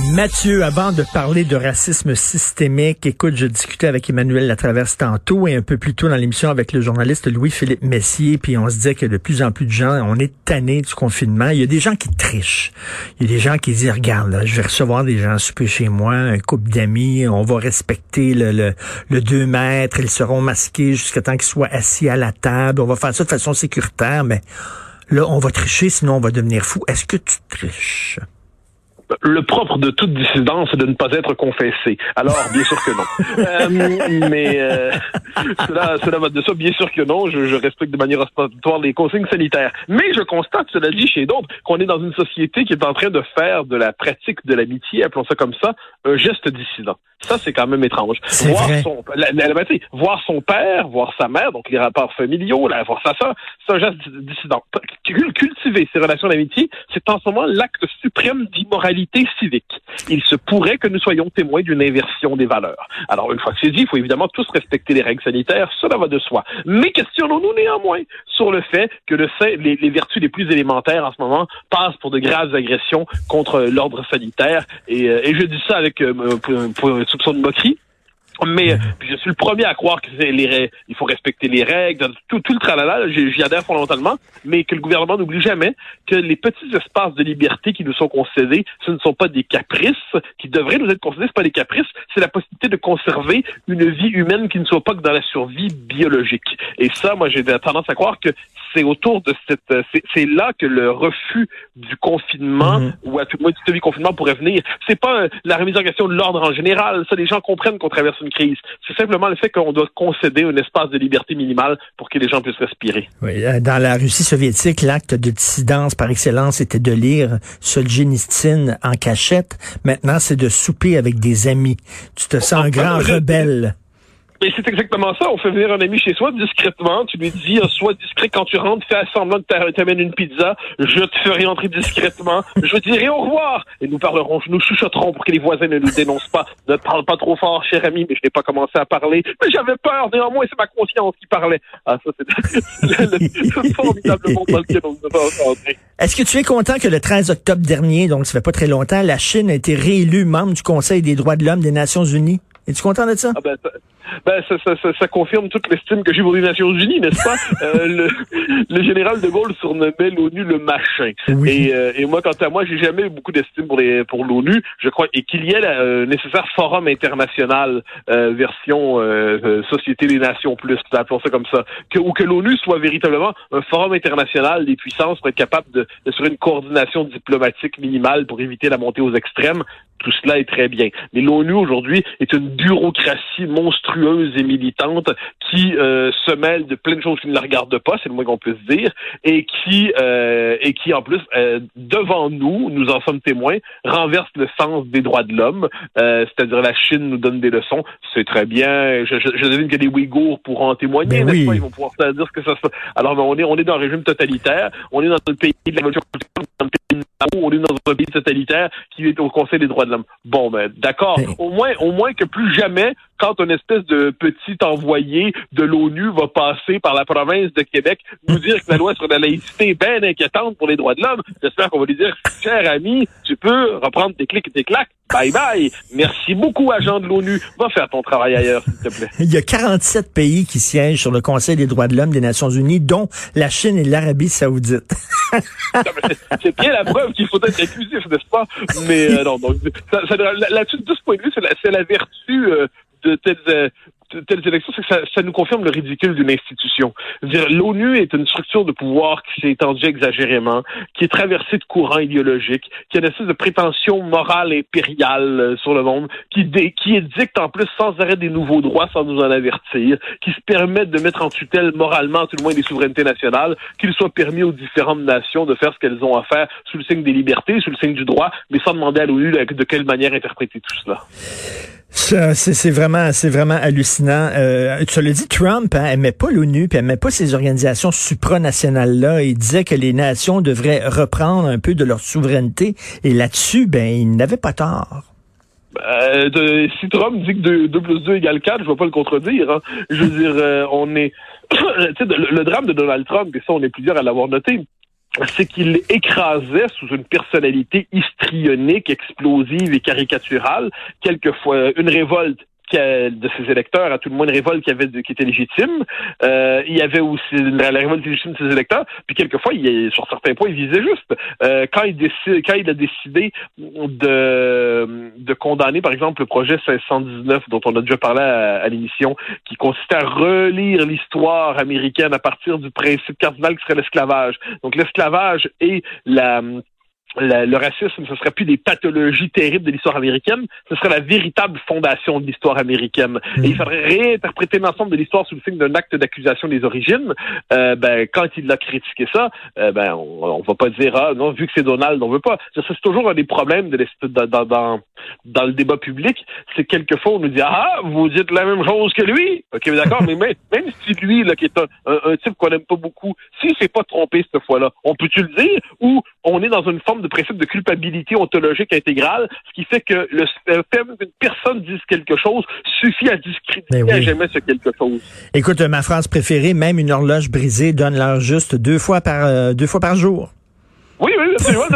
Mathieu, avant de parler de racisme systémique, écoute, je discutais avec Emmanuel Latraverse tantôt et un peu plus tôt dans l'émission avec le journaliste Louis-Philippe Messier, puis on se disait que de plus en plus de gens, on est tanné du confinement. Il y a des gens qui trichent. Il y a des gens qui disent, regarde, je vais recevoir des gens souper chez moi, un couple d'amis, on va respecter le, le, le 2 mètres, ils seront masqués jusqu'à temps qu'ils soient assis à la table, on va faire ça de façon sécuritaire, mais là, on va tricher, sinon on va devenir fou. Est-ce que tu triches? Le propre de toute dissidence, c'est de ne pas être confessé. Alors, bien sûr que non. euh, mais euh, cela, cela va de ça, bien sûr que non. Je, je respecte de manière ostentatoire les consignes sanitaires. Mais je constate, cela dit chez d'autres, qu'on est dans une société qui est en train de faire de la pratique de l'amitié, appelons ça comme ça, un geste dissident. Ça, c'est quand même étrange. Voir son, la, la, ben, voir son père, voir sa mère, donc les rapports familiaux, là, voir sa soeur, c'est un geste dissident. Cultiver ces relations d'amitié, c'est en ce moment l'acte suprême d'immoralité civique. Il se pourrait que nous soyons témoins d'une inversion des valeurs. Alors, une fois que c'est dit, il faut évidemment tous respecter les règles sanitaires, cela va de soi. Mais questionnons-nous néanmoins sur le fait que le, les, les vertus les plus élémentaires en ce moment passent pour de graves agressions contre l'ordre sanitaire. Et, euh, et, je dis ça avec euh, pour, pour, soupçon de moquerie. Mais je suis le premier à croire que les il faut respecter les règles, tout, tout le tralala, j'y adhère fondamentalement, mais que le gouvernement n'oublie jamais que les petits espaces de liberté qui nous sont concédés, ce ne sont pas des caprices qui devraient nous être concédés, ce pas des caprices, c'est la possibilité de conserver une vie humaine qui ne soit pas que dans la survie biologique. Et ça, moi, j'ai tendance à croire que c'est autour de cette, c'est là que le refus du confinement mm-hmm. ou à tout le moins du confinement pourrait venir. C'est pas la remise en question de l'ordre en général. Ça, les gens comprennent qu'on traverse une crise. C'est simplement le fait qu'on doit concéder un espace de liberté minimale pour que les gens puissent respirer. Oui, euh, dans la Russie soviétique, l'acte de dissidence par excellence était de lire Solzhenitsyn en cachette. Maintenant, c'est de souper avec des amis. Tu te sens un grand rebelle. Mais c'est exactement ça. On fait venir un ami chez soi discrètement. Tu lui dis, euh, sois discret quand tu rentres, fais semblant de t'amener une pizza. Je te ferai entrer discrètement. Je dirai au revoir. Et nous parlerons, nous chuchoterons pour que les voisins ne nous dénoncent pas. Ne parle pas trop fort, cher ami, mais je n'ai pas commencé à parler. Mais j'avais peur, néanmoins, c'est ma conscience qui parlait. Ah, ça, c'est le, formidable monde dans lequel on va Est-ce que tu es content que le 13 octobre dernier, donc ça fait pas très longtemps, la Chine a été réélue membre du Conseil des droits de l'homme des Nations Unies? Es-tu content de ça? Ah ben, ben, ça, ça, ça, ça, confirme toute l'estime que j'ai pour les Nations Unies, n'est-ce pas? euh, le, le, général de Gaulle surnommait l'ONU le machin. Et, euh, et, moi, quant à moi, j'ai jamais eu beaucoup d'estime pour les pour l'ONU. Je crois et qu'il y ait le euh, nécessaire forum international euh, version Société des Nations plus, appelons ça comme ça, que, ou que l'ONU soit véritablement un forum international des puissances pour être capable d'assurer une coordination diplomatique minimale pour éviter la montée aux extrêmes. Tout cela est très bien. Mais l'ONU aujourd'hui est une bureaucratie monstrueuse et militante qui euh, se mêle de plein de choses qui ne la regardent pas, c'est le moins qu'on puisse dire, et qui euh, et qui en plus euh, devant nous, nous en sommes témoins, renverse le sens des droits de l'homme, c'est-à-dire la Chine nous donne des leçons, c'est très bien. Je, je, je devine que les Ouïghours pourront en témoigner, ben n'est-ce pas? Ils vont pouvoir dire ce que ça. Alors, ben, on est on est dans un régime totalitaire, on est dans le pays de la on est dans un pays totalitaire qui est au Conseil des droits de l'homme. Bon, ben d'accord. Au moins, au moins que plus jamais, quand une espèce de petit envoyé de l'ONU va passer par la province de Québec, nous dire que la loi sur la laïcité est bien inquiétante pour les droits de l'homme, j'espère qu'on va lui dire, cher ami, tu peux reprendre tes clics et tes claques. Bye bye. Merci beaucoup, agent de l'ONU. Va faire ton travail ailleurs, s'il te plaît. Il y a 47 pays qui siègent sur le Conseil des droits de l'homme des Nations Unies, dont la Chine et l'Arabie saoudite. c'est bien la preuve qu'il faut être inclusif, n'est-ce pas? Mais euh, non, donc, là-dessus, de ce point de vue, c'est la, vertu euh, de telles, euh, telles élections, c'est que ça, ça, nous confirme le ridicule d'une institution. L'ONU est une structure de pouvoir qui s'est étendue exagérément, qui est traversée de courants idéologiques, qui a une espèce de prétention morale impériale euh, sur le monde, qui, qui édicte en plus sans arrêt des nouveaux droits sans nous en avertir, qui se permettent de mettre en tutelle moralement tout le moins des souverainetés nationales, qu'il soit permis aux différentes nations de faire ce qu'elles ont à faire sous le signe des libertés, sous le signe du droit, mais sans demander à l'ONU de quelle manière interpréter tout cela. C'est vraiment, c'est vraiment hallucinant. Euh, tu l'as dit, Trump hein, aimait pas l'ONU, puis aimait pas ces organisations supranationales-là. Il disait que les nations devraient reprendre un peu de leur souveraineté. Et là-dessus, ben, il n'avait pas tort. Euh, si Trump dit que 2, plus 2 égale 4, je vais pas le contredire. Hein. Je veux dire, euh, on est... le, le, drame de Donald Trump, et ça, on est plusieurs à l'avoir noté, c'est qu'il écrasait sous une personnalité histrionique, explosive et caricaturale, quelquefois une révolte de ses électeurs, à tout le moins une révolte qui avait qui était légitime. Euh, il y avait aussi la, révolte légitime de ses électeurs. Puis quelquefois, sur certains points, il visait juste. Euh, quand il décide, quand il a décidé de de condamner, par exemple, le projet 519 dont on a déjà parlé à, l'émission, qui consistait à relire l'histoire américaine à partir du principe cardinal qui serait l'esclavage. Donc l'esclavage et la le, racisme, ce serait plus des pathologies terribles de l'histoire américaine, ce serait la véritable fondation de l'histoire américaine. Et il mm. faudrait réinterpréter l'ensemble de l'histoire sous le signe d'un acte d'accusation des origines. Euh, ben, quand il a critiqué ça, euh, ben, on, on va pas dire ah non, vu que c'est Donald, on veut pas. C'est toujours un des problèmes de dans, dans, dans, le débat public, c'est quelquefois on nous dit ah vous dites la même chose que lui. Ok, d'accord, mais même, même si lui là qui est un, un, type qu'on aime pas beaucoup, si c'est pas trompé cette fois-là, on peut-tu le dire? Ou on est dans une forme de principe de culpabilité ontologique intégrale, ce qui fait que le fait qu'une personne dise quelque chose suffit à discréditer à jamais ce quelque chose. Écoute, ma phrase préférée, même une horloge brisée donne l'heure juste deux fois par euh, deux fois par jour. Oui, oui, c'est un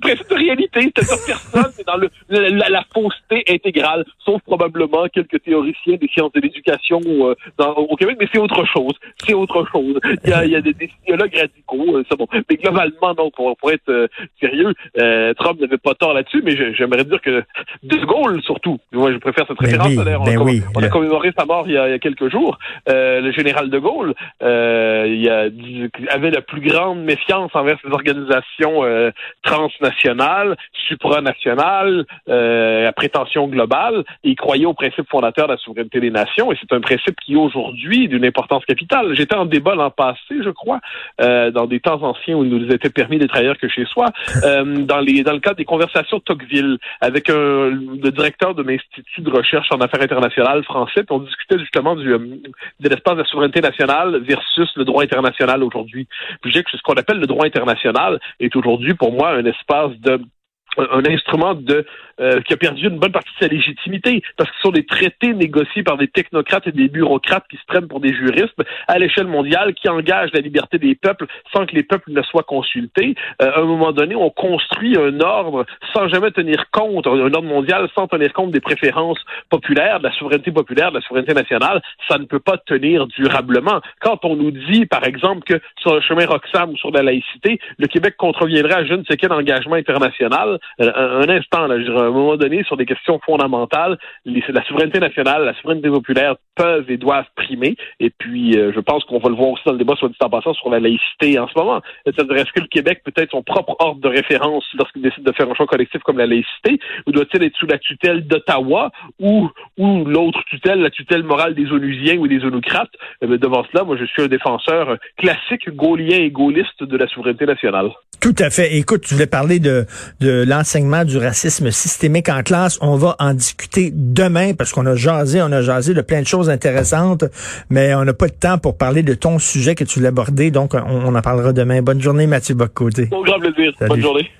principe de réalité. Personne c'est dans le, la, fausseté intégrale, sauf probablement quelques théoriciens des sciences de l'éducation euh, au Québec, mais c'est autre chose. C'est autre chose. Il y a, il y a des, des idéologues radicaux, euh, c'est bon. Mais globalement, donc, pourrait être euh, sérieux. Trump n'avait pas tort là-dessus, mais j'aimerais dire que De Gaulle, surtout, moi je préfère cette ben référence. Ben on, oui, on a commémoré sa mort il y a, il y a quelques jours. le général De Gaulle il a, avait la plus grande méfiance envers ses organisations organisation euh, transnationale, supranationale, euh, à prétention globale, et il croyait au principe fondateur de la souveraineté des nations, et c'est un principe qui aujourd'hui est d'une importance capitale. J'étais en débat l'an passé, je crois, euh, dans des temps anciens où il nous était permis d'être ailleurs que chez soi, euh, dans le cadre des conversations de Tocqueville avec le directeur de l'Institut de recherche en affaires internationales français, on discutait justement du de l'espace de la souveraineté nationale versus le droit international aujourd'hui. Puis que ce qu'on appelle le droit international, est aujourd'hui pour moi un espace de un instrument de euh, qui a perdu une bonne partie de sa légitimité parce que ce sont des traités négociés par des technocrates et des bureaucrates qui se prennent pour des juristes à l'échelle mondiale qui engagent la liberté des peuples sans que les peuples ne soient consultés. Euh, à un moment donné, on construit un ordre sans jamais tenir compte, un ordre mondial sans tenir compte des préférences populaires, de la souveraineté populaire, de la souveraineté nationale. Ça ne peut pas tenir durablement. Quand on nous dit, par exemple, que sur le chemin Roxham ou sur la laïcité, le Québec contreviendrait à je ne sais quel engagement international, euh, un, instant, là, je dirais, un moment donné, sur des questions fondamentales, la souveraineté nationale, la souveraineté populaire peuvent et doivent primer. Et puis, euh, je pense qu'on va le voir aussi dans le débat, soit dit en passant, sur la laïcité en ce moment. C'est-à-dire, est-ce que le Québec peut être son propre ordre de référence lorsqu'il décide de faire un choix collectif comme la laïcité, ou doit-il être sous la tutelle d'Ottawa, ou, ou l'autre tutelle, la tutelle morale des Onusiens ou des Onocrates? Eh devant cela, moi, je suis un défenseur classique, gaulien et gaulliste de la souveraineté nationale. Tout à fait. Écoute, tu voulais parler de, de l'enseignement du racisme systémique en classe. On va en discuter demain parce qu'on a jasé, on a jasé de plein de choses intéressantes, mais on n'a pas de temps pour parler de ton sujet que tu voulais aborder. Donc, on, en parlera demain. Bonne journée, Mathieu Boccoté. Au grand plaisir. Bonne journée.